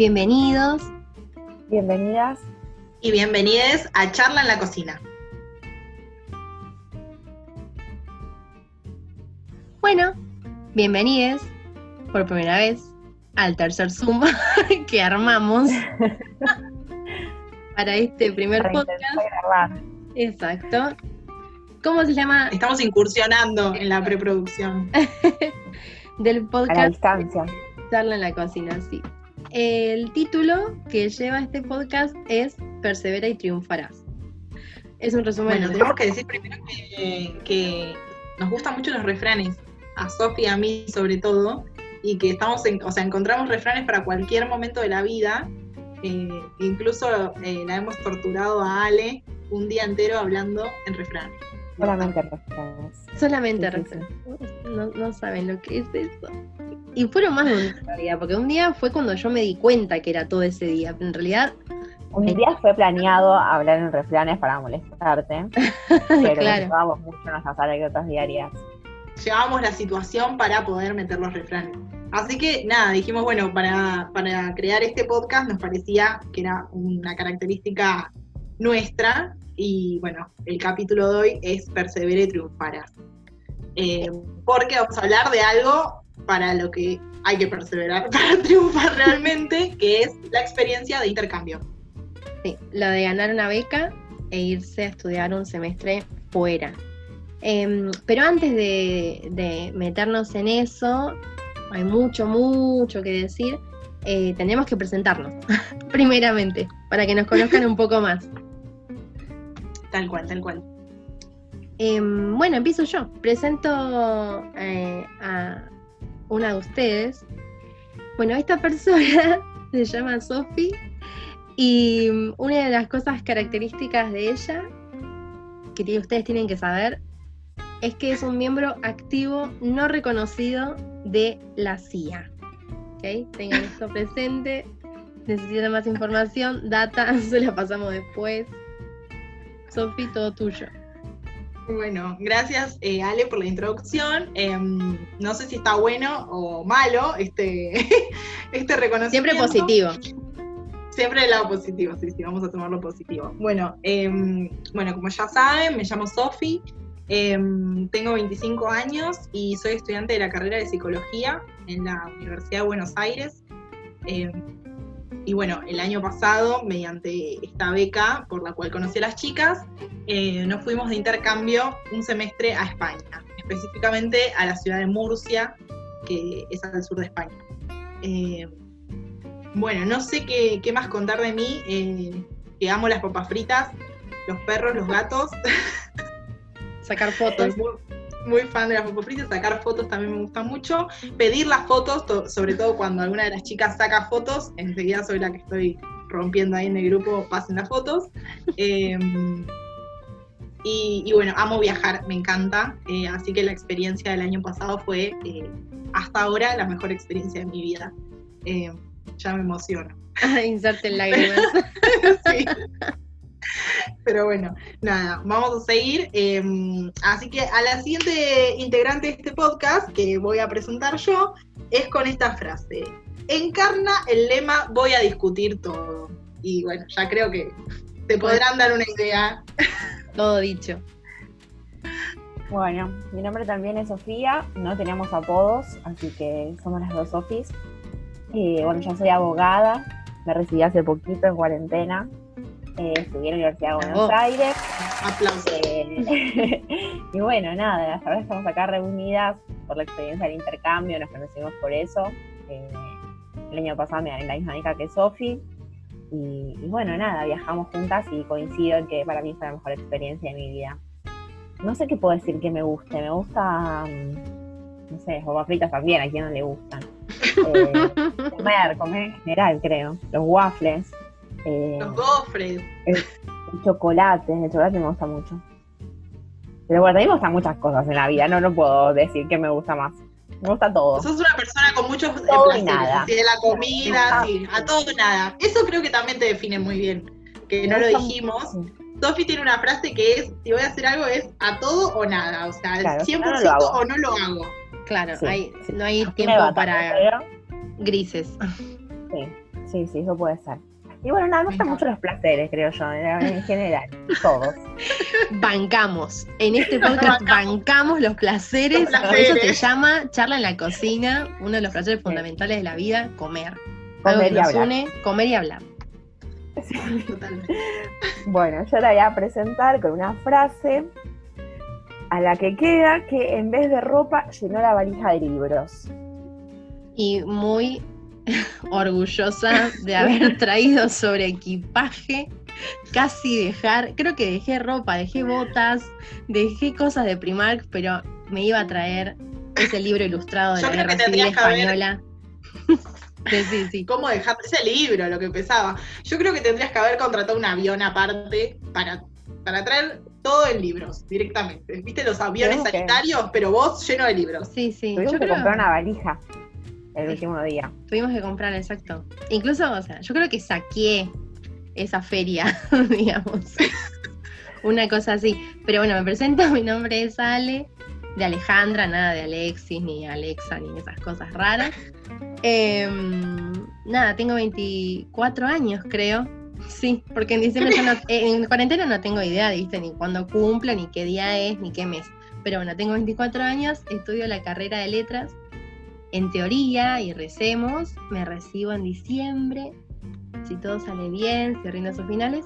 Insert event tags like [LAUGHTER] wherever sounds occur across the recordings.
bienvenidos. Bienvenidas. Y bienvenides a Charla en la Cocina. Bueno, bienvenidos por primera vez al tercer Zoom [LAUGHS] que armamos [LAUGHS] para este primer Para podcast. Exacto. ¿Cómo se llama? Estamos incursionando en la preproducción. [LAUGHS] Del A la podcast distancia. Charla en la cocina, sí. El título que lleva este podcast es Persevera y triunfarás. Es un resumen Bueno, tenemos que decir primero que, que nos gustan mucho los refranes, a Sofi y a mí sobre todo, y que estamos, en- o sea, encontramos refranes para cualquier momento de la vida. eh, incluso eh, la hemos torturado a Ale un día entero hablando en refranes. Solamente refranes. solamente Sí. No, no saben lo que es eso. Y fueron más de un día, en realidad, porque un día fue cuando yo me di cuenta que era todo ese día. pero En realidad, Un día fue planeado hablar en refranes para molestarte, [LAUGHS] pero claro. usábamos mucho nuestras anécdotas diarias. llevábamos la situación para poder meter los refranes. Así que nada, dijimos, bueno, para, para crear este podcast nos parecía que era una característica nuestra y bueno, el capítulo de hoy es Persevere y triunfarás. Eh, porque vamos a hablar de algo para lo que hay que perseverar [LAUGHS] para triunfar realmente, que es la experiencia de intercambio. Sí, lo de ganar una beca e irse a estudiar un semestre fuera. Em, pero antes de, de meternos en eso, hay mucho, mucho que decir. Eh, tenemos que presentarnos, [LAUGHS] primeramente, para que nos conozcan un poco más. Tal cual, tal cual. Em, bueno, empiezo yo. Presento eh, a una de ustedes. Bueno, esta persona [LAUGHS] se llama Sofi y mm, una de las cosas características de ella que ustedes tienen que saber es que es un miembro activo no reconocido de la CIA. ¿Ok? Tengan esto [LAUGHS] presente. Necesitan más información, data, [LAUGHS] se la pasamos después. Sofi, todo tuyo. Bueno, gracias eh, Ale por la introducción. Em, no sé si está bueno o malo este, [LAUGHS] este reconocimiento. Siempre positivo. Siempre el lado positivo, sí, sí, vamos a tomarlo positivo. Bueno, em, bueno como ya saben, me llamo Sofi, em, tengo 25 años y soy estudiante de la carrera de psicología en la Universidad de Buenos Aires. Y bueno, el año pasado, mediante esta beca por la cual conocí a las chicas, eh, nos fuimos de intercambio un semestre a España, específicamente a la ciudad de Murcia, que es al sur de España. Eh, bueno, no sé qué, qué más contar de mí, eh, que amo las papas fritas, los perros, los gatos, Sacar fotos. Muy, fan de las papas fritas, sacar fotos también me gusta mucho, pedir las fotos, to- sobre todo cuando alguna de las chicas saca fotos, enseguida soy la que estoy rompiendo ahí en el grupo, pasen las fotos. [LAUGHS] Eh, y, y bueno, amo viajar, me encanta, eh, así que la experiencia del año pasado fue eh, hasta ahora la mejor experiencia de mi vida. Eh, ya me emociono. [LAUGHS] Inserten lágrimas. [LAUGHS] Sí. Pero bueno, nada, vamos a seguir. eh, así que a la siguiente integrante de este podcast que voy a presentar yo es con esta frase. Encarna el lema voy a discutir todo. Y bueno, ya creo que te podrán dar una idea. [LAUGHS] Todo dicho. Bueno, mi nombre también es Sofía, no teníamos apodos, así que somos las dos Sofis. Y bueno, yo soy abogada, me recibí hace poquito en cuarentena, eh, estudié en la Universidad de Buenos Bravo. Aires. Aplausos. Eh, [LAUGHS] y bueno, nada, ahora estamos acá reunidas por la experiencia del intercambio, nos conocimos por eso. Eh, el año pasado me gané la misma beca que Sofi. Y, y bueno, nada, viajamos juntas y coincido en que para mí fue la mejor experiencia de mi vida. No sé qué puedo decir que me guste, me gusta, mm, no sé, papas fritas también, a quien no le gustan. [LAUGHS] Eh, comer, comer en general, creo. Los waffles, eh, Los gofres. el chocolate, el chocolate me gusta mucho. Pero bueno, a mí me gustan muchas cosas en la vida, no, no puedo decir que me gusta más. Me gusta todo. Sos una persona con muchos eh, Todo y placeres, nada. así de la comida, sí, a todo o nada. Eso creo que también te define muy bien, que no lo dijimos. mucho. Sofi tiene una frase que es, si voy a hacer algo es a todo o nada, o sea, Claro, 100% no lo hago. o no lo hago. Claro, Sí, hay- sí. no hay tiempo para pero, grises. sí. Sí, sí, eso puede ser. Y bueno, nada, me gustan mucho los placeres, creo yo, en en general, todos. [LAUGHS] Bancamos. En este podcast bancamos los placeres. Los Por eso se llama charla en la cocina. Uno de los placeres fundamentales de la vida, comer. Algo Comer que y nos hablar. une, comer y hablar. Totalmente. [LAUGHS] Bueno, yo la voy a presentar con una frase a la que queda que en vez de ropa llenó la valija de libros. Y muy [LAUGHS] orgullosa de haber [LAUGHS] traído sobre equipaje. Casi dejar, creo que dejé ropa, dejé botas, dejé cosas de Primark, pero me iba a traer ese libro ilustrado de Yo la Guerra Civil Española. [LAUGHS] Sí, sí, sí. ¿Cómo dejar ese libro, lo que pesaba? Yo creo que tendrías que haber contratado un avión aparte para, para traer todo en libros directamente. ¿Viste los aviones que- sanitarios? Pero vos lleno de libros. Sí, sí. Tuvimos Yo que creo comprar una valija el último día. tuvimos que comprar, exacto. Incluso, o sea, yo creo que saqué esa feria, [LAUGHS] digamos. Una cosa así. Pero bueno, me presento, mi nombre es Ale, de Alejandra, nada de Alexis, ni Alexa, ni esas cosas raras. Em, nada, tengo 24 años, creo. Sí, porque en diciembre ya no, [LAUGHS] eh, en cuarentena no tengo idea, ¿viste? Ni cuándo cumple, ni qué día es, ni qué mes. Pero bueno, tengo 24 años, estudio la carrera de letras. En teoría, y recemos, me recibo en diciembre, si todo sale bien, si rindo sus finales.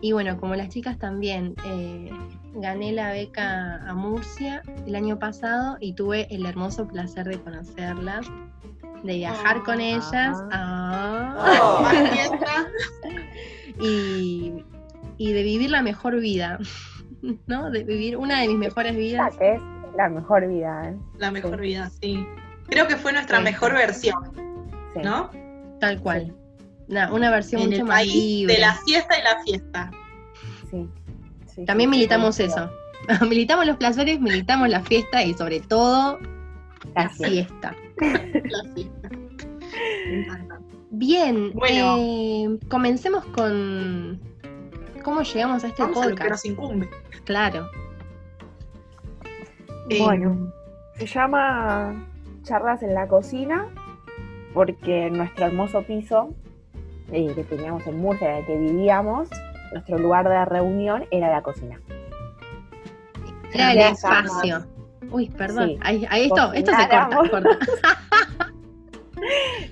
Y bueno, como las chicas también, eh, gané la beca a Murcia el año pasado y tuve el hermoso placer de conocerlas, de viajar con Ah. ellas. Ah. Oh, más fiesta. [LAUGHS] y, y de vivir la mejor vida, [LAUGHS] ¿no? De vivir una de mis mejores vidas. que es la mejor vida, ¿eh? La mejor vida, sí. Creo que fue nuestra Sí. mejor versión, Sí. ¿no? Tal cual. Una, una versión En mucho el más país libre. de la siesta y la fiesta. Sí. Sí, También militamos eso. [LAUGHS] militamos los placeres, militamos la fiesta y sobre todo la es. siesta. La encanta. Bien, Bueno. eh, comencemos con cómo llegamos a este Vamos a lo que podcast. nos incumbe. Claro. Eh, Bueno. Se llama Charlas en la Cocina porque en nuestro hermoso piso eh, que teníamos en Murcia, en el que vivíamos, nuestro lugar de reunión era la cocina. Era el espacio. Uy, perdón. Sí. Ahí, ahí esto, esto se corta. [LAUGHS]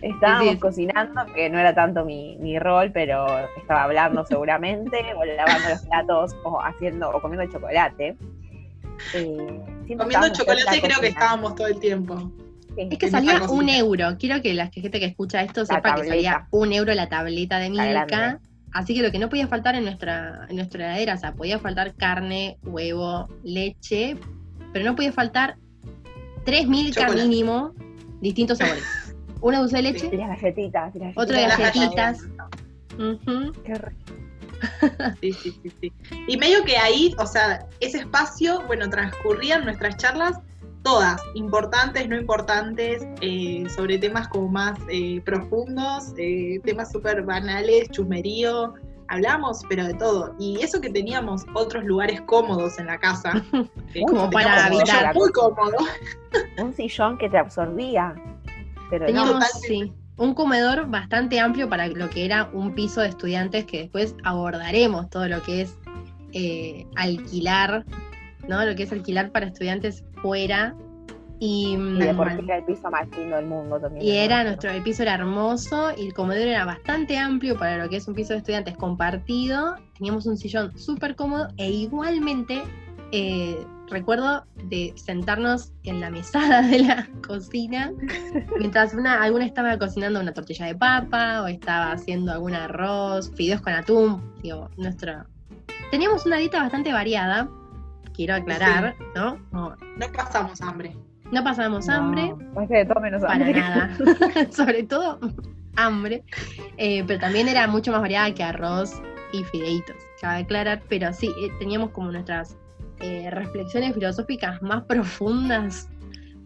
Estábamos Sí, sí. cocinando, que no era tanto mi, mi rol, pero estaba hablando [LAUGHS] seguramente, o lavando los platos, o haciendo, o comiendo chocolate. Eh, Comiendo chocolate creo que estábamos todo el tiempo. Es que salía un euro. Quiero que la gente que escucha esto La sepa que salía un euro la tableta de Milka. Así que lo que no podía faltar en nuestra, en nuestra heladera, o sea, podía faltar carne, huevo, leche, pero no podía faltar tres Milka Chocolate. mínimo, distintos sabores. [LAUGHS] Una dulce de leche, Y las galletitas. y las Otra de Las galletitas. Qué rico. [LAUGHS] Sí, sí, sí, sí. Y medio que ahí, o sea, ese espacio, bueno, transcurrían nuestras charlas, todas, importantes, no importantes, eh, sobre temas como más eh, profundos, eh, temas súper banales, chusmerío, hablamos, pero de todo. Y eso que teníamos otros lugares cómodos en la casa, [LAUGHS] eh, Como para habitar. muy cómodo. Un sillón que te absorbía. Pero Teníamos, sí, un comedor bastante amplio para lo que era un piso de estudiantes que después abordaremos todo lo que es eh, alquilar, ¿no? Lo que es alquilar para estudiantes fuera. Y, y por mm, era el piso más lindo del mundo también. y era nuestro, el piso era hermoso y el comedor era bastante amplio para lo que es un piso de estudiantes compartido. Teníamos un sillón súper cómodo e igualmente eh, recuerdo de sentarnos en la mesada de la [LAUGHS] cocina mientras una, alguna estaba cocinando una tortilla de papa o estaba haciendo algún arroz, fideos con atún. Digo, nuestro... Teníamos una dieta bastante variada, quiero aclarar, ¿no? No, No pasamos hambre. no pasábamos No, hambre. pasé de todo menos Para hambre. nada. [LAUGHS] [LAUGHS] Sobre todo hambre. Eh, pero también era mucho más variada que arroz y fideitos, cabe aclarar. Pero sí, eh, teníamos como nuestras eh, reflexiones filosóficas más profundas.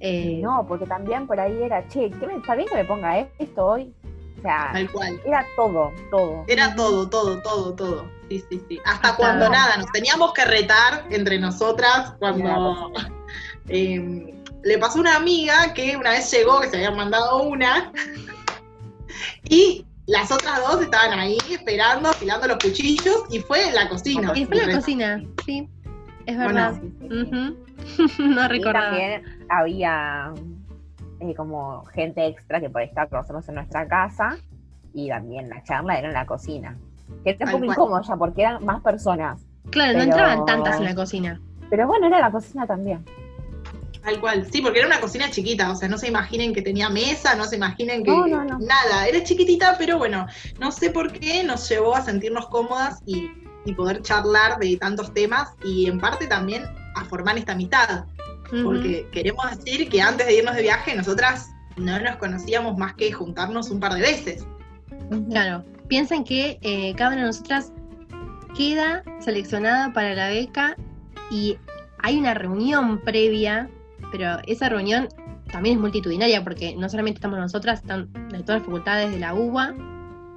eh, No, porque también por ahí era, che, ¿qué me, ¿está bien que me ponga esto hoy? O sea, Tal cual. era todo, todo. Era todo, todo, todo, todo. Sí, sí, sí. Hasta Hasta- cuando nada, nos teníamos que retar entre nosotras cuando [LAUGHS] eh, le pasó a una amiga que una vez llegó, que se había mandado una, [LAUGHS] y las otras dos estaban ahí esperando, afilando los cuchillos y fue en la cocina. Y fue en la cocina, sí. Es verdad. Sí, sí, sí. Ujú. [LAUGHS] no Y recordaba. también había eh, como gente extra que podía estar con nosotros en nuestra casa y también la charla era en la cocina. Que era un poco incómodo ya porque eran más personas. Claro, no entraban tantas en la cocina. Pero bueno, era la cocina también. Tal cual, sí, porque era una cocina chiquita, o sea, no se imaginen que tenía mesa, no se imaginen que No, no, no. nada, era chiquitita, pero bueno, no sé por qué nos llevó a sentirnos cómodas y, y poder charlar de tantos temas y en parte también a formar esta amistad, Porque queremos decir que antes de irnos de viaje nosotras no nos conocíamos más que juntarnos un par de veces. Claro, piensen que eh, cada una de nosotras queda seleccionada para la beca y hay una reunión previa, pero esa reunión también es multitudinaria porque no solamente estamos nosotras, están de todas las facultades de la UBA.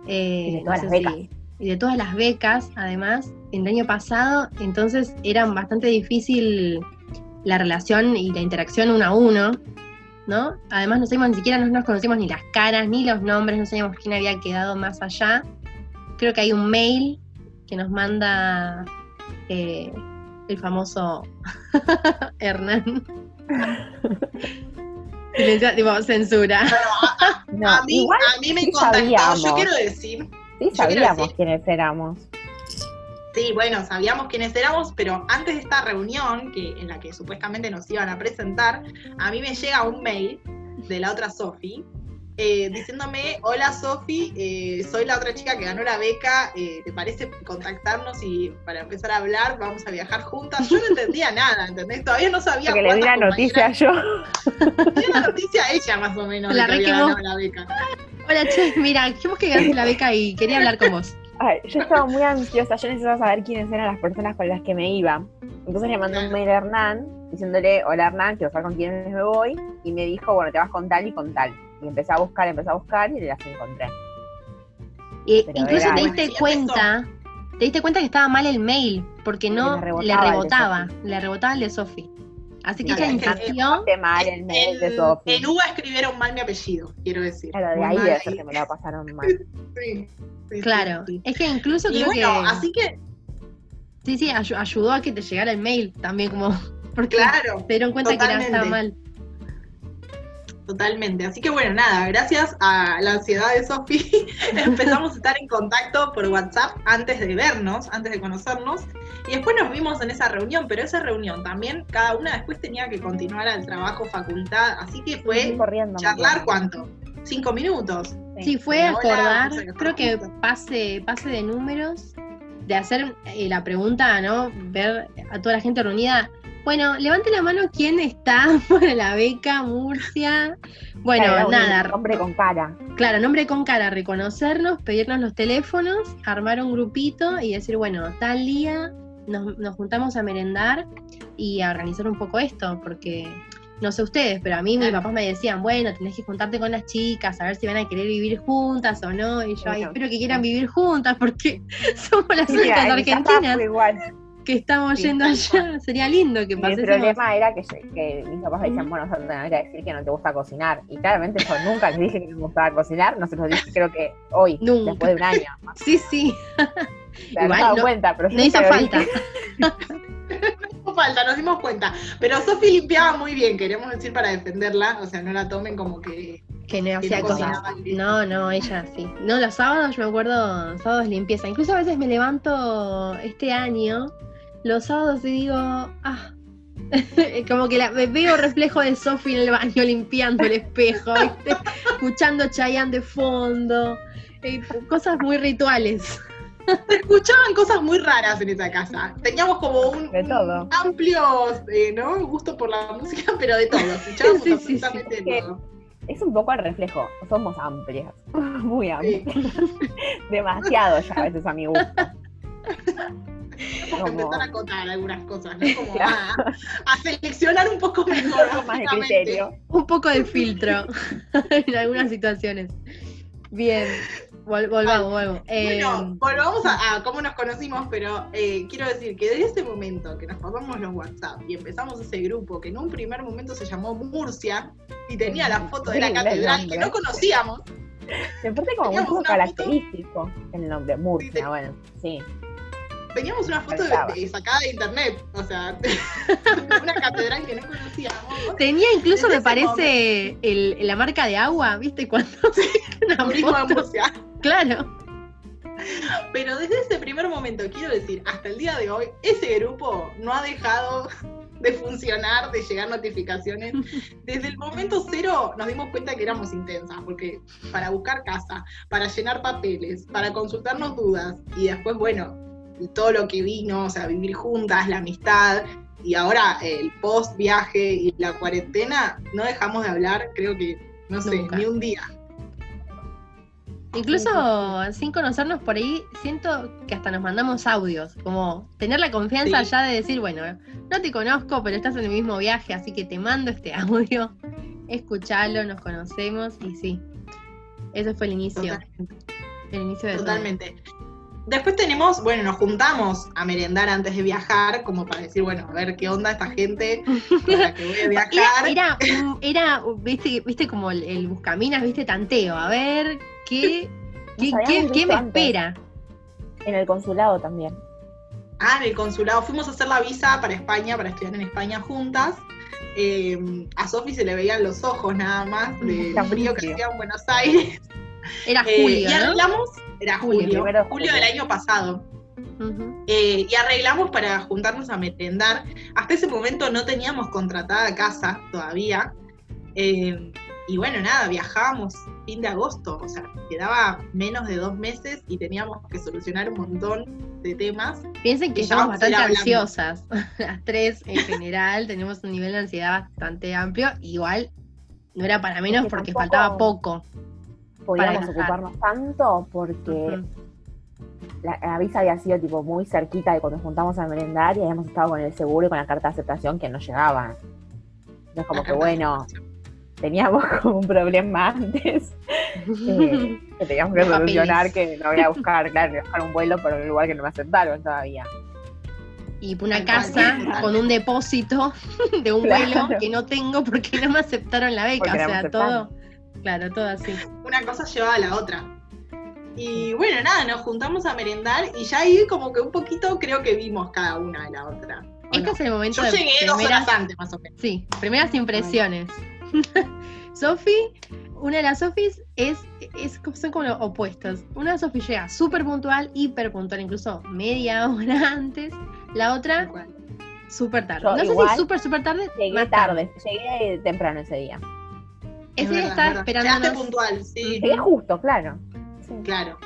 eh, Y de todas no las becas. si- y de todas las becas, además, el año pasado, entonces era bastante difícil la relación y la interacción uno a uno, ¿no? Además, no sabíamos ni siquiera, no nos conocíamos ni las caras, ni los nombres, no sabíamos quién había quedado más allá. Creo que hay un mail que nos manda eh, el famoso [LAUGHS] Hernán. [LAUGHS] Silencia- tipo, censura. [LAUGHS] No, a, mí, igual a mí me sí contactó, yo quiero decir, sí sabíamos decir- quiénes éramos. Sí, bueno, sabíamos quiénes éramos, pero antes de esta reunión, que, en la que supuestamente nos iban a presentar, a mí me llega un mail de la otra Sofi, eh, diciéndome, hola Sofi, eh, soy la otra chica que ganó la beca, eh, ¿te parece contactarnos y para empezar a hablar vamos a viajar juntas? Yo no entendía [LAUGHS] nada, ¿entendés? Todavía no sabía Porque le di la noticia yo. le di la noticia a ella más o menos, La de que había ganado la beca. Hola, che, mira, dijimos que ganaste la beca y quería hablar con vos. Ay, yo estaba muy ansiosa, yo necesitaba saber quiénes eran las personas con las que me iba. Entonces le mandé un mail a Hernán diciéndole, hola Hernán, quiero saber con quiénes me voy. Y me dijo, bueno, te vas con tal y con tal. Y empecé a buscar, empecé a buscar y las encontré. Y Pero incluso era- te diste Bueno, cuenta, te diste cuenta que estaba mal el mail, porque no le rebotaba le el de rebotaba, Sofi. le rebotaba el de Sofi. Así que es mail de En, Sofi. en UBA escribieron mal mi apellido, quiero decir. Claro, de Muy ahí mal ser que me lo pasaron mal. [LAUGHS] Sí, sí, claro, sí, sí. es que incluso Y creo bueno, que así que, sí, sí, ayu- ayudó a que te llegara el mail también, como [LAUGHS] porque claro, se dieron cuenta que era, estaba mal. totalmente. Así que bueno, nada, gracias a la ansiedad de Sofi, [LAUGHS] empezamos a estar en contacto por WhatsApp antes de vernos, antes de conocernos. Y después nos vimos en esa reunión, pero esa reunión también, cada una después tenía que continuar al trabajo, facultad. Así que fue corriendo. charlar cuánto? Cinco minutos. Sí, fue Hola, acordar, creo que pase, pase de números, de hacer eh, la pregunta, ¿no? Ver a toda la gente reunida. Bueno, levante la mano quién está [LAUGHS] para la beca Murcia. Bueno, Claro, nada, Hombre con cara. claro, nombre con cara, reconocernos, pedirnos los teléfonos, armar un grupito y decir, bueno, tal día nos, nos juntamos a merendar y a organizar un poco esto, porque no sé ustedes, pero a mí mis papás me decían, bueno, tenés que juntarte con las chicas, a ver si van a querer vivir juntas o no, y yo, ay, espero que quieran vivir juntas, porque [LAUGHS] somos las únicas argentinas que estamos Sí, yendo allá, [LAUGHS] sería lindo que pasemos. problema era que, que mis papás me decían, bueno, Sandra, no voy a decir que no te gusta cocinar. Y claramente yo nunca les dije que me gustaba cocinar, no se los dije creo que hoy, Nunca. después de un año. [LAUGHS] Sí, sí, Me Igual dado no- cuenta, pero no hizo falta. No [LAUGHS] falta, nos dimos cuenta. Pero Sofi limpiaba muy bien, queremos decir para defenderla, o sea, no la tomen como que Que no que hacía no cosas. No, no, ella sí. No, los sábados yo me acuerdo, sábados limpieza. Incluso a veces me levanto este año, los sábados y digo, ah, [LAUGHS] como que la, me veo reflejo de Sofi en el baño limpiando el espejo, ¿viste? escuchando Chayanne de fondo, eh, cosas muy rituales. Se escuchaban cosas muy raras en esa casa. Teníamos como un, De todo. un amplio eh, ¿no? gusto por la música, pero de todo. [LAUGHS] Escuchábamos Sí, sí, sí. Es que- todo. Es un poco el reflejo, somos amplias, [LAUGHS] muy Sí. amplias. [LAUGHS] Demasiado ya a veces a mi gusto. Como- empezar a acotar algunas cosas, ¿no? Como Claro. a, a seleccionar un poco mejor. Un poco más de criterio. Un poco de filtro en algunas situaciones. Bien, vol- volvamos, volvamos. Bueno, Eh, volvamos a, a cómo nos conocimos, pero eh, quiero decir que desde ese momento que nos pasamos los WhatsApp y empezamos ese grupo que en un primer momento se llamó Murcia y tenía la foto de la catedral que no conocíamos, Me parece como muy una característico el nombre, Murcia, Sí. bueno, sí. Teníamos una foto de, Faltaba. de- sacada de internet, o sea, [LAUGHS] una catedral que no conocíamos. Tenía incluso, Desde me parece, el- la marca de agua, ¿viste? Cuando [LAUGHS] [LAUGHS] una foto. Murcia. Claro. Pero desde ese primer momento, quiero decir, hasta el día de hoy, ese grupo no ha dejado de funcionar, de llegar notificaciones. Desde el momento cero nos dimos cuenta que éramos intensas, porque para buscar casa, para llenar papeles, para consultarnos dudas, y después, bueno, todo lo que vino, o sea, vivir juntas, la amistad, y ahora el post viaje y la cuarentena, no dejamos de hablar, creo que, no sé, Nunca. ni un día. Incluso sin conocernos por ahí, siento que hasta nos mandamos audios, como tener la confianza Sí. ya de decir, bueno, no te conozco, pero estás en el mismo viaje, así que te mando este audio, [LAUGHS] escuchalo, nos conocemos y sí, eso fue el inicio, Totalmente. el inicio de todo. Después tenemos, bueno, nos juntamos a merendar antes de viajar, como para decir, bueno, a ver qué onda esta gente con la que voy a [LAUGHS] Era, viajar. era, un- era, viste, viste como el, el buscaminas, viste, tanteo, a ver qué, qué, qué- me antes. espera. En el consulado también. Ah, en el consulado. Fuimos a hacer la visa para España, para estudiar en España juntas. Eh, a Sofi se le veían los ojos nada más del frío que hacía en Buenos Aires. Era Eh, julio, y ¿no? arreglamos, era Julio, julio, primero del año pasado. Eh, y arreglamos para juntarnos a merendar. Hasta ese momento no teníamos contratada casa todavía. Eh, y bueno, nada, viajábamos fin de agosto, o sea, quedaba menos de dos meses y teníamos que solucionar un montón de temas. Piensen que ir bastante ansiosas. [LAUGHS] Las tres en general tenemos un nivel de ansiedad bastante amplio. Igual no era para menos que porque tampoco- faltaba poco. Podíamos ocuparnos tanto porque la, la visa había sido tipo muy cerquita de cuando nos juntamos a merendar y habíamos estado con el seguro y con la carta de aceptación que no llegaban. Entonces como La que bueno, teníamos [LAUGHS] como un problema antes [LAUGHS] eh, que teníamos que solucionar que no voy a buscar, claro, voy a buscar un vuelo para un lugar que no me aceptaron todavía. Y una casa con un depósito [LAUGHS] de un Claro. vuelo que no tengo porque no me aceptaron la beca. Porque o sea, todo. Claro, todo así. Una cosa llevaba a la otra. Y bueno, nada, nos juntamos a merendar y ya ahí como que un poquito creo que vimos cada una de la otra. ¿o Este no? es el momento Yo de llegué dos primeras, horas antes más o menos. sí, primeras impresiones. [LAUGHS] Sofi, una de las Sofis es, es, son como los opuestos. Una Sofi llega súper puntual, hiper puntual, incluso media [LAUGHS] hora antes. La otra, súper tarde. Yo no sé si súper, súper tarde. Llegué más tarde, llegué temprano ese día. Es Ese estaba es verdad. Llegaste esperándonos. puntual, sí, Llegué justo, claro. Sí. claro.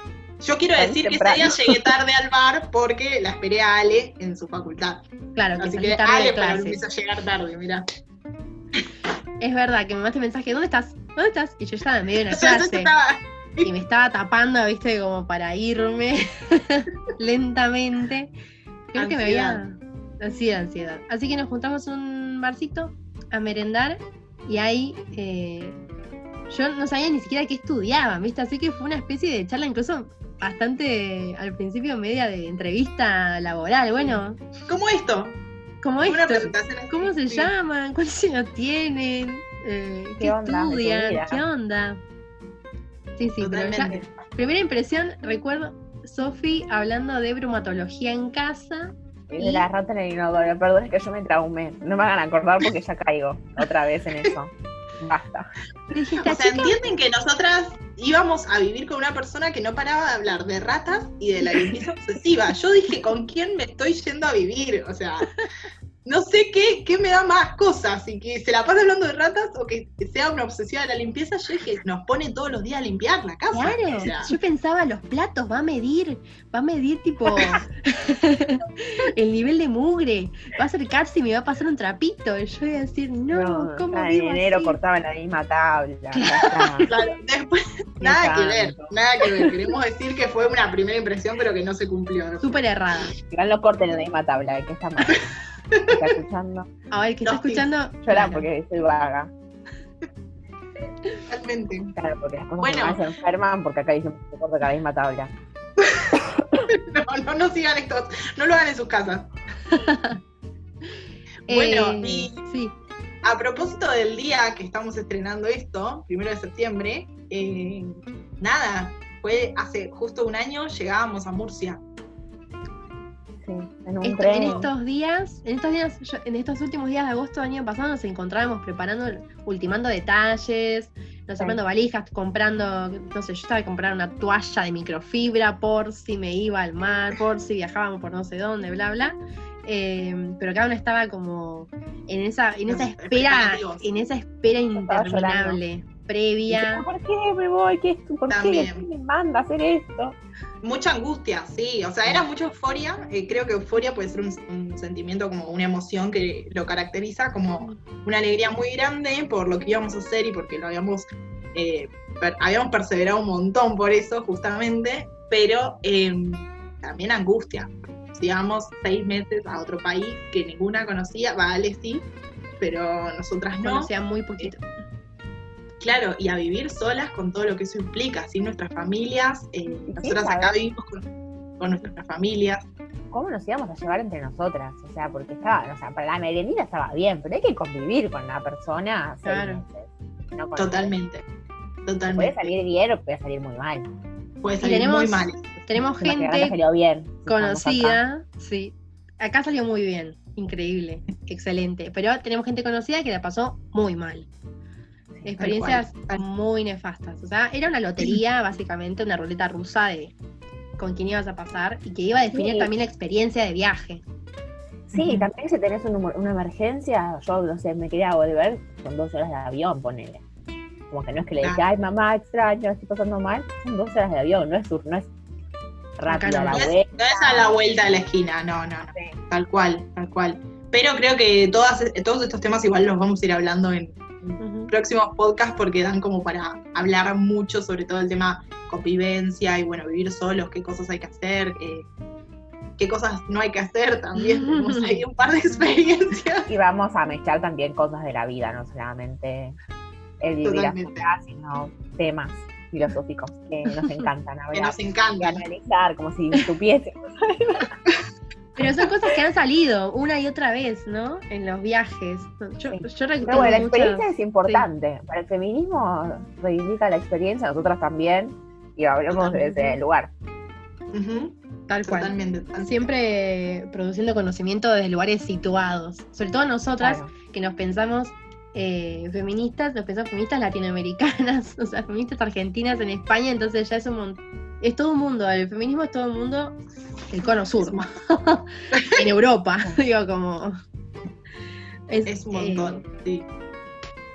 Yo quiero Salí decir que ese día llegué tarde al bar porque la esperé a Ale en su facultad. Claro, que Así que tarde Ale para clases. empezó a llegar tarde, mira. Es verdad que me mandaste mensaje, ¿dónde estás? ¿Dónde estás? Y yo estaba en medio de una [LAUGHS] clase. y me estaba tapando, viste, como para irme [LAUGHS] lentamente. Creo que me había ansiedad, ansiedad. Así que nos juntamos un barcito a merendar y ahí eh, yo no sabía ni siquiera qué estudiaban, viste, así que fue una especie de charla incluso bastante al principio media de entrevista laboral. Bueno, ¿Cómo esto? una esto, ¿cómo se sí. llaman? ¿Cuántos años tienen? Eh, ¿Qué, ¿Qué onda de tu estudian? ¿Qué onda? Sí, sí, pero ya. Primera impresión, recuerdo Sofi hablando de bromatología en casa. Y de la rata en el inodoro. Perdón, es que yo me traumé. No me hagan acordar porque ya caigo otra vez en eso. [LAUGHS] Basta. Esta O sea, entienden que nosotras íbamos a vivir con una persona que no paraba de hablar de ratas y de la limpieza obsesiva. Yo dije, ¿con quién me estoy yendo a vivir? O sea, no sé qué, qué me da más cosas, y que se la pasa hablando de ratas o que sea una obsesiva de la limpieza. Yo dije, nos pone todos los días a limpiar la casa. claro, O sea, yo pensaba, los platos, va a medir, va a medir tipo [LAUGHS] el nivel de mugre, va a acercarse y me va a pasar un trapito. Y yo voy a decir, no, ¿cómo en vivo enero así? cortaba en la misma tabla. [LAUGHS] claro, después, nada que ver, nada que ver. Queremos decir que fue una primera impresión, pero que no se cumplió. Súper errada. Igual no corten en la misma tabla, que está mal. [LAUGHS] ¿Está escuchando? A ver, que está escuchando. Llora porque soy vaga. Realmente. Claro, porque las cosas Bueno. se enferman porque acá dicen que se corta con la misma tabla. [LAUGHS] No, no, no sigan esto, no lo hagan en sus casas. [LAUGHS] Bueno, Eh, y- sí, A propósito del día que estamos estrenando esto, primero de septiembre, eh, nada, fue hace justo un año llegábamos a Murcia. En un Esto- tren. en estos días, en estos días, yo- en estos últimos días de agosto del año pasado nos encontrábamos preparando, ultimando detalles, nos Sí. armando valijas, comprando, no sé, yo estaba a comprar una toalla de microfibra por si me iba al mar, por si viajábamos por no sé dónde, bla, bla. Eh, pero cada uno estaba como en esa, en esa espera, en esa espera interminable, previa. ¿Por qué me voy? ¿Qué es tu- ¿Por qué? También. ¿Quién me manda a hacer esto? Mucha angustia, sí. O sea, era mucha euforia. eh, creo que euforia puede ser un, un sentimiento como una emoción que lo caracteriza como una alegría muy grande por lo que íbamos a hacer y porque lo habíamos, eh, per- habíamos perseverado un montón por eso, justamente. Pero eh, también angustia. Si íbamos seis meses a otro país que ninguna conocía, vale, sí, pero nosotras no. Conocía muy poquito. Claro, y a vivir solas con todo lo que eso implica, sin nuestras familias. eh, ¿Y nosotras acá vivimos con, con nuestras familias. ¿Cómo nos íbamos a llevar entre nosotras? O sea, porque estaba, o sea, para la meriendita estaba bien, pero hay que convivir con la persona seis Claro. meses. No con- Totalmente. Puede Totalmente. salir bien o puede salir muy mal. Puede salir tenemos muy mal. Tenemos gente salió bien. si estamos acá. conocida, sí. Acá salió muy bien, increíble, excelente. Pero tenemos gente conocida que la pasó muy mal. Experiencias muy nefastas. O sea, era una lotería, [CLEARS THROAT] básicamente, una ruleta rusa de con quién ibas a pasar y que iba a definir Sí. también la experiencia de viaje. Sí, también si tenés un una emergencia, yo no sé, me quería volver con dos horas de avión, ponele. Como que no es que le Claro. ay mamá, extraño, estoy pasando mal. Son dos horas de avión, no es, sur- no es rápido no. la No es, vuelta. no es a la vuelta de la esquina, no, no, no. Tal cual, tal cual. Pero creo que todas, todos estos temas igual los vamos a ir hablando en Próximos podcasts porque dan como para hablar mucho sobre todo el tema convivencia y bueno, vivir solos, qué cosas hay que hacer, eh, qué cosas no hay que hacer también. [LAUGHS] Tenemos ahí un par de experiencias. Y vamos a mezclar también cosas de la vida, no solamente el vivir Totalmente. afuera, sino temas filosóficos que nos [LAUGHS] encantan Que hablar nos y encantan. analizar, como si supiésemos. [LAUGHS] Pero son cosas que han salido una y otra vez, ¿no? En los viajes. Yo, Sí. yo recuerdo Pero bueno, la muchas- experiencia es importante. Para el feminismo reivindica la experiencia, nosotras también, y hablamos desde el lugar. Ujú, Tal cual. Totalmente. Siempre produciendo conocimiento desde lugares situados. Sobre todo nosotras, Claro. que nos pensamos eh, feministas, nos pensamos feministas latinoamericanas, [LAUGHS] o sea, feministas argentinas en España, entonces ya es un es todo un mundo, el feminismo es todo un mundo, el cono sur, [LAUGHS] en Europa, [LAUGHS] digo como... Es un eh, montón, sí.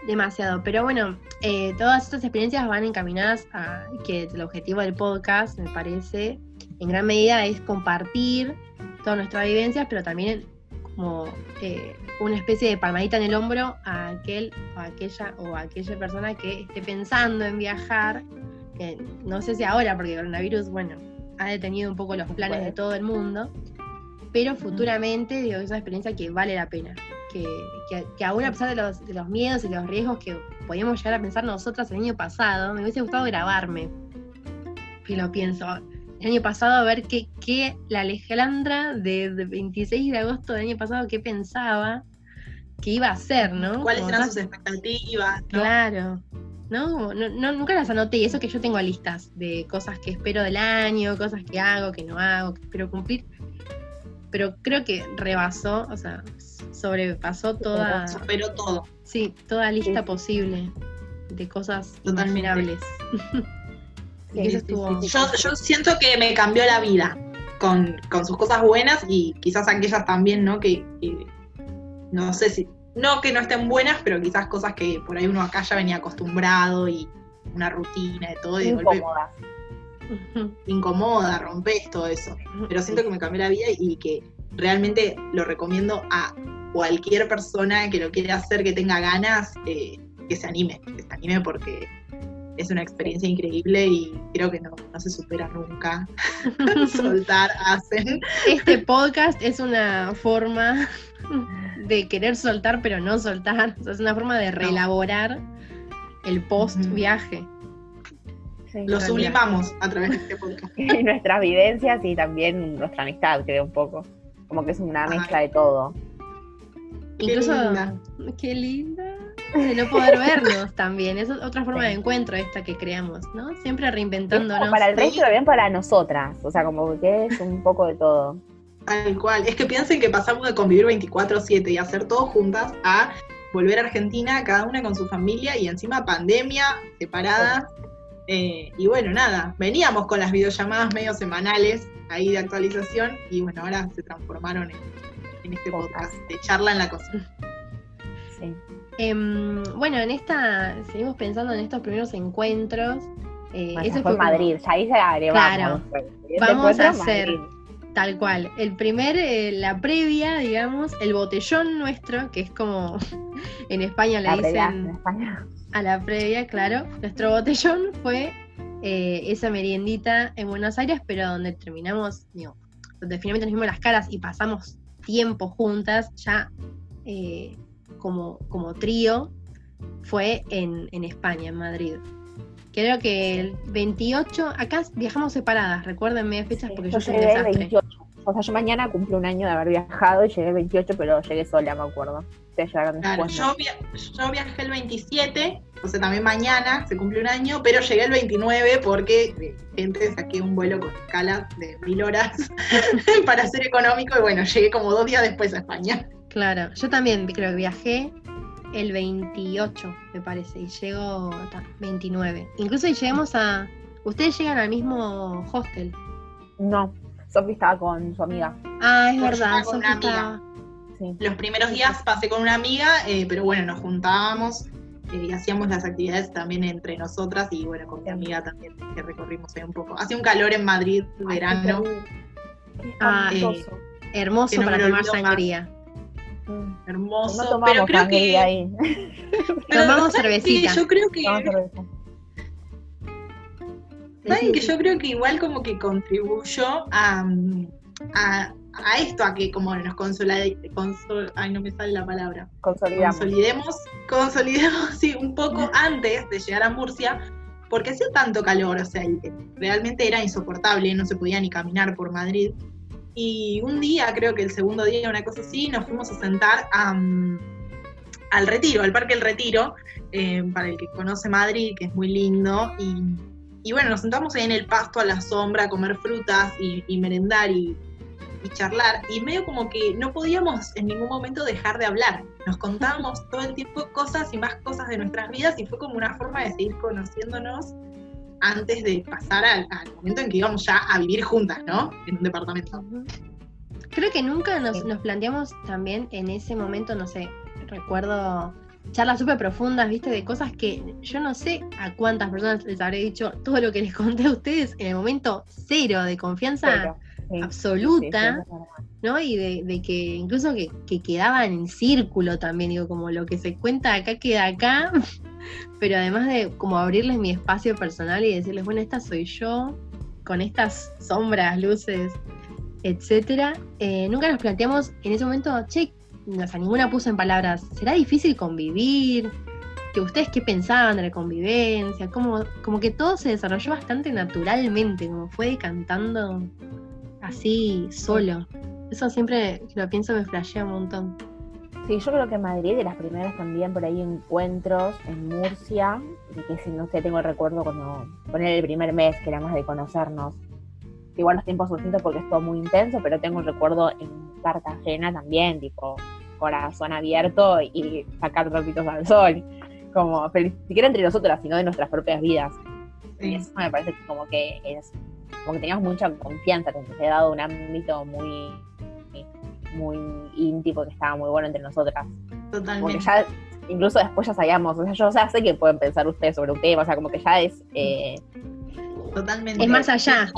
demasiado, pero bueno, eh, todas estas experiencias van encaminadas a que el objetivo del podcast, me parece, en gran medida es compartir todas nuestras vivencias, pero también como eh, una especie de palmadita en el hombro a aquel o aquella o aquella persona que esté pensando en viajar, que no sé si ahora, porque el coronavirus, bueno, ha detenido un poco los planes de todo el mundo, pero futuramente, digo, es una experiencia que vale la pena. Que, que, que aún a pesar de los, de los miedos y los riesgos que podíamos llegar a pensar nosotras el año pasado, me hubiese gustado grabarme. Y lo pienso. El año pasado, a ver qué, qué la Alejandra de, de 26 de agosto del año pasado, qué pensaba que iba a hacer, ¿no? ¿Cuáles Como eran sus expectativas? no? Claro. ¿No? No, no- nunca las anoté, y eso que yo tengo listas de cosas que espero del año, cosas que hago, que no hago, que espero cumplir. Pero creo que rebasó, o sea, sobrepasó toda, Superó todo. sí, toda lista Sí. posible de cosas Totalmente. imaginables. [LAUGHS] Sí, estuvo-. Yo, yo siento que me cambió la vida con, con sus cosas buenas y quizás aquellas también, ¿no? Que, que no sé si, no que no estén buenas, pero quizás cosas que por ahí uno acá ya venía acostumbrado y una rutina y todo, y de golpe incomoda, [LAUGHS] rompes todo eso. Pero siento que me cambió la vida y que realmente lo recomiendo a cualquier persona que lo quiera hacer, que tenga ganas, eh, que se anime, que se anime porque es una experiencia increíble y creo que no, no se supera nunca. [LAUGHS] Soltar, hacen. Este podcast es una forma de querer soltar, pero no soltar. O sea, es una forma de reelaborar el post viaje. Sí. Lo sublimamos a través de este podcast. [LAUGHS] Nuestras vivencias y también nuestra amistad, creo un poco. Como que es una Ajá. mezcla de todo. Incluso. linda. Qué linda. De no poder vernos también. Es otra forma de encuentro esta que creamos, ¿no? Siempre reinventándonos. para el resto, pero bien para nosotras. O sea, como que es un poco de todo. Tal cual. Es que piensen que pasamos de convivir 24-7 y hacer todo juntas a volver a Argentina, cada una con su familia y encima pandemia, separadas. Eh, y bueno, nada, veníamos con las videollamadas medio semanales ahí de actualización y bueno, ahora se transformaron en, este podcast de charla en la cocina. Sí. Em, bueno, en esta, seguimos pensando en estos primeros encuentros. Eh, eso fue Madrid, ya ahí se agregamos. Claro, vamos a hacer tal cual. El primer, eh, la previa, digamos, el botellón nuestro, que es como [LAUGHS] en España le dicen [LAUGHS] a la previa, claro. Nuestro botellón fue eh, esa meriendita en Buenos Aires, pero donde terminamos, digo, donde finalmente nos vimos las caras y pasamos tiempo juntas, ya eh, como, como trío, fue en, España, en Madrid. Creo que el 28, acá viajamos separadas, recuérdenme fechas porque yo, soy un desastre. 28. O sea, yo mañana cumplo un año de haber viajado y llegué el 28, pero llegué sola, me acuerdo. Claro, yo, yo, viajé el 27, o sea, también mañana se cumple un año, pero llegué el 29 porque, eh, gente, saqué un vuelo con escala de mil horas [LAUGHS] para ser económico y bueno, llegué como dos días después a España. Claro, yo también creo que viajé el 28, me parece, y llego 29. Incluso llegamos a... ¿Ustedes llegan al mismo hostel? No, Sofi estaba con su amiga. Ah, es verdad, Sofi estaba los primeros días pasé con una amiga, eh, pero bueno, nos juntábamos eh, y hacíamos las actividades también entre nosotras y bueno, con mi amiga también, que recorrimos ahí un poco. Hacía un calor en Madrid, verano. Ah, hermoso para tomar sangría. Mm. Hermoso, pero creo que ahí. [LAUGHS] tomamos cervecita. yo creo que ¿Saben que yo creo que igual como que contribuyó a, a a esto, a que como nos consolidemos, ay no me sale la palabra, consolidemos, consolidemos sí, un poco antes de llegar a Murcia, porque hacía tanto calor, o sea, realmente era insoportable, no se podía ni caminar por Madrid. Y un día, creo que el segundo día, una cosa así, nos fuimos a sentar al Retiro, al Parque El Retiro, eh, para el que conoce Madrid, que es muy lindo, y, bueno, nos sentamos ahí en el pasto a la sombra a comer frutas y, merendar y charlar, y medio como que no podíamos en ningún momento dejar de hablar. Nos contábamos todo el tiempo cosas y más cosas de nuestras vidas y fue como una forma de seguir conociéndonos antes de pasar al, momento en que íbamos ya a vivir juntas, ¿no? En un departamento. Creo que nunca nos, nos planteamos también en ese momento, no sé, recuerdo charlas súper profundas, viste, de cosas que yo no sé a cuántas personas les habré dicho todo lo que les [LAUGHS] conté a ustedes en el momento cero de confianza absoluta, ¿no? Y de, que incluso que, quedaban en círculo también, digo, como lo que se cuenta acá queda acá, [LAUGHS] pero además de como abrirles mi espacio personal y decirles, bueno, esta soy yo, con estas sombras, luces, etcétera, eh, nunca nos planteamos en ese momento, che, o sea, ninguna puso en palabras, ¿será difícil convivir? que ustedes qué pensaban de la convivencia, como, como que todo se desarrolló bastante naturalmente, como fue cantando así, solo. Eso siempre lo pienso me flashea un montón. Sí, yo creo que en Madrid, de las primeras también por ahí encuentros en Murcia, de que si no sé, tengo el recuerdo cuando poner el primer mes que era más de conocernos. Igual los tiempos son distintos porque es todo muy intenso, pero tengo el recuerdo en Cartagena también, tipo corazón abierto y sacar trapitos al sol. Como, ni siquiera entre nosotras, sino de nuestras propias vidas. Y eso me parece como que es como que teníamos mucha confianza, como que se ha dado un ámbito muy, muy íntimo que estaba muy bueno entre nosotras. Totalmente. ya, incluso después ya sabíamos, o sea, yo ya sé que pueden pensar ustedes sobre un tema, o sea, como que ya es... Eh, Totalmente. Es más allá.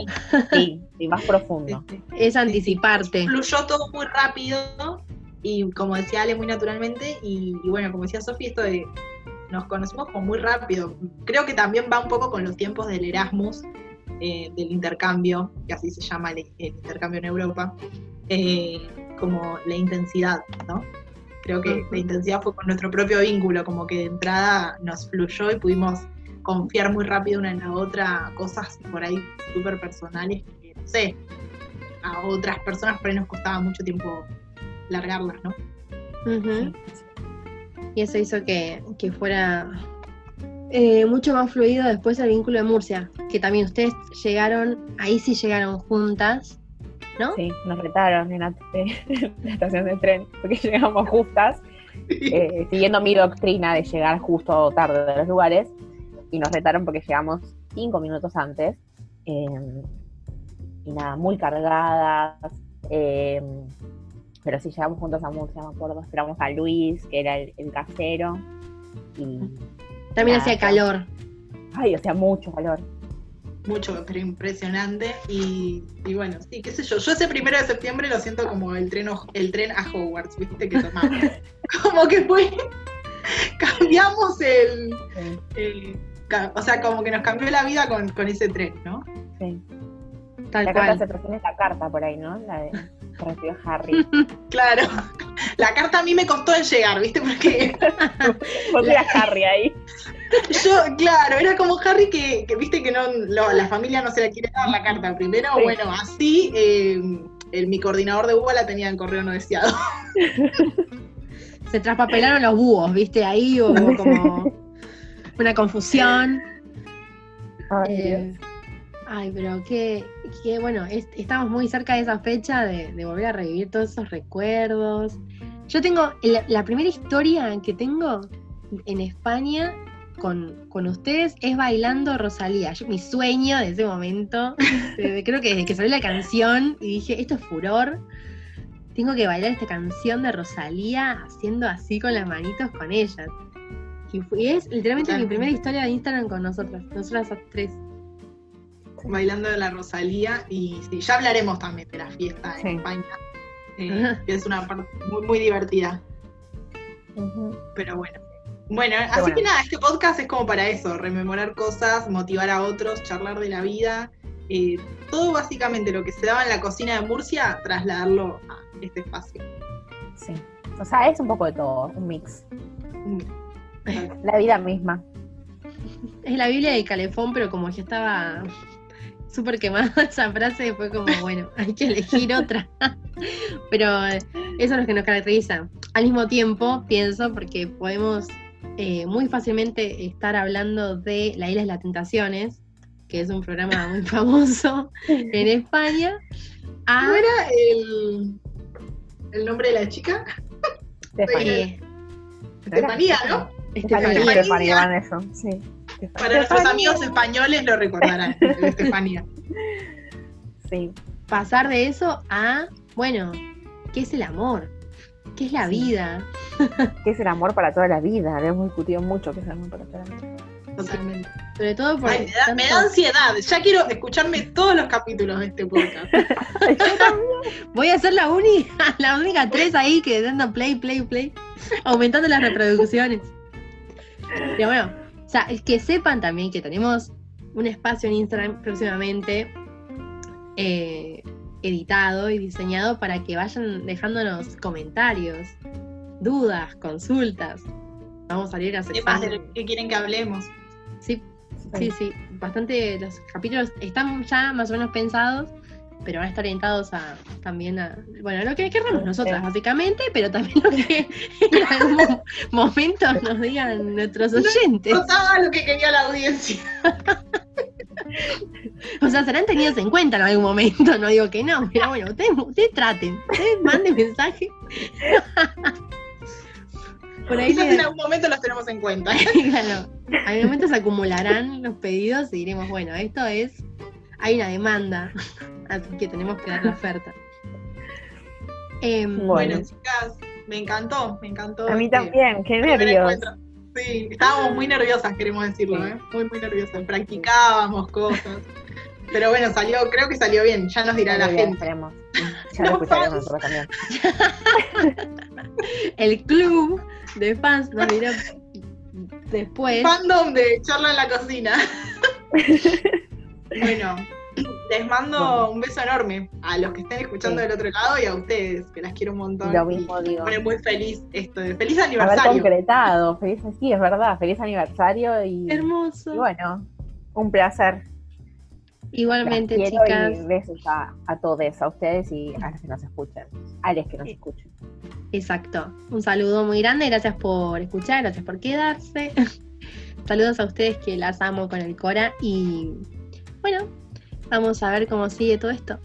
Sí, y más profundo. Es anticiparte. Fluyó todo muy rápido y como decía Ale, muy naturalmente. Y, y bueno, como decía Sofía, esto de nos conocimos como muy rápido. Creo que también va un poco con los tiempos del Erasmus, eh, del intercambio, que así se llama el, intercambio en Europa, eh, como la intensidad, ¿no? Creo que la intensidad fue con nuestro propio vínculo, como que de entrada nos fluyó y pudimos confiar muy rápido una en la otra, cosas por ahí súper personales que, no sé, a otras personas por ahí nos costaba mucho tiempo largarlas, ¿no? Y eso hizo que, que fuera eh, mucho más fluido después el vínculo de Murcia, que también ustedes llegaron, ahí sí llegaron juntas, ¿no? Sí, nos retaron en la, [LAUGHS] en la estación de tren porque [LAUGHS] llegamos justas, eh, siguiendo mi doctrina de llegar justo o tarde de los lugares, y nos retaron porque llegamos cinco minutos antes. eh, y nada, muy cargadas. eh, pero sí llegamos juntos a Murcia, me acuerdo. Esperamos a Luis, que era el, el casero. Y. También Nada, hacía calor. Ay, hacía mucho calor. Mucho, pero impresionante. Y, y bueno, sí, qué sé yo. Yo ese primero de septiembre lo siento como el tren, el tren a Hogwarts, ¿viste? Que tomamos. [LAUGHS] como que fue. Cambiamos el, O sea, como que nos cambió la vida con, con ese tren, ¿no? Sí. Tal La carta se esta carta por ahí, ¿no? La de [LAUGHS] recibió Harry. Claro. La carta a mí me costó en llegar, ¿viste? Porque Vos eras Harry ahí. [LAUGHS] yo, claro, era como Harry que, que viste que no, lo- la familia no se la quiere dar la carta primero. Sí. Bueno, así eh, el, mi coordinador de UBA la tenía en correo no deseado. [LAUGHS] Se traspapelaron los búhos, ¿viste? Ahí hubo como una confusión. Ay, Eh, ay, pero qué, qué bueno, es- estamos muy cerca de esa fecha de, de volver a revivir todos esos recuerdos. Yo tengo, la, la primera historia que tengo en España con, con ustedes es bailando Rosalía. Yo, mi sueño de ese momento, desde- creo que desde que salió la canción y dije, esto es furor. Tengo que bailar esta canción de Rosalía haciendo así con las manitos con ella. Y, es literalmente mi primera historia de Instagram con nosotras, nosotras tres. bailando de la Rosalía y sí, ya hablaremos también de la fiesta en Sí. España, eh, que es una parte muy, muy divertida, pero bueno. Bueno, así bueno. que nada, este podcast es como para eso, rememorar cosas, motivar a otros, charlar de la vida, eh, todo básicamente lo que se daba en la cocina de Murcia, trasladarlo a este espacio. Sí. O sea, es un poco de todo, un mix. [LAUGHS] La vida misma. Es la Biblia de Calefón, pero como ya estaba súper quemada [LAUGHS] esa frase, fue como, bueno, [LAUGHS] hay que elegir otra. pero eso es lo que nos caracteriza. Al mismo tiempo, pienso, porque podemos eh, muy fácilmente estar hablando de La Isla de las Tentaciones, que es un programa [LAUGHS] muy famoso en España, a ¿No era el, el nombre de la chica? eh, Estefanía, ¿no? Estefanía, Estefanía. Estefanía, van eso. Sí. Para nuestros Estefanía. amigos españoles lo recordarán, de [LAUGHS] Estefanía. Sí. pasar de eso a, bueno, ¿qué es el amor? ¿Qué es la vida? [LAUGHS] ¿Qué es el amor para toda la vida? Hemos discutido mucho qué es el amor para toda la vida. Totalmente. Sobre todo porque Ay, me, da, me da tanto- ansiedad. Ya quiero escucharme todos los capítulos de este podcast. [LAUGHS] Voy a ser la única, [LAUGHS] la única tres ahí que dando play, play, play, aumentando las reproducciones. Pero bueno, o sea, que sepan también que tenemos un espacio en Instagram próximamente eh, editado y diseñado para que vayan dejándonos comentarios, dudas, consultas. Vamos a salir a ¿Qué más sección. de lo que quieren que hablemos? Sí, sí, sí. Bastante los capítulos están ya más o menos pensados, pero van a estar orientados a también a, bueno, lo que querramos nosotras, Sí. básicamente, pero también lo que [LAUGHS] en algún mo- momento nos digan nuestros oyentes. No estaba lo que quería la audiencia. [LAUGHS] O sea, serán tenidos en cuenta en algún momento, no digo que no, pero bueno, ustedes, ustedes traten, ustedes manden mensaje. Por ahí Quizás le- en algún momento los tenemos en cuenta. [LAUGHS] claro, algún momento se acumularán los pedidos y diremos, bueno, esto es, hay una demanda, así que tenemos que dar la oferta. Em, Bueno. Bueno, chicas, me encantó, me encantó. A mí este también, qué nervios. Sí, estábamos muy nerviosas, queremos decirlo. ¿eh? Muy, muy nerviosas. Practicábamos cosas. Pero bueno, salió, creo que salió bien, ya nos dirá la bien, gente. esperemos. [LAUGHS] Ya lo escucharemos nosotros también. [LAUGHS] el club de fans nos dirá después. Fandom de charla en la cocina. [LAUGHS] bueno, les mando Bueno. un beso enorme a los que estén escuchando Sí. del otro lado y a ustedes, que las quiero un montón. Lo mismo digo. me pone muy feliz esto de feliz Haber aniversario. concretado. Feliz, sí, es verdad. Feliz aniversario y, Hermoso. y bueno, un placer. Igualmente, Las chicas. Y besos a, a todos, a ustedes y a los que nos escuchen. A los que nos Sí. escuchen. Exacto. Un saludo muy grande. Gracias por escuchar, gracias por quedarse. [LAUGHS] Saludos a ustedes que las amo con el Cora. Y bueno, vamos a ver cómo sigue todo esto.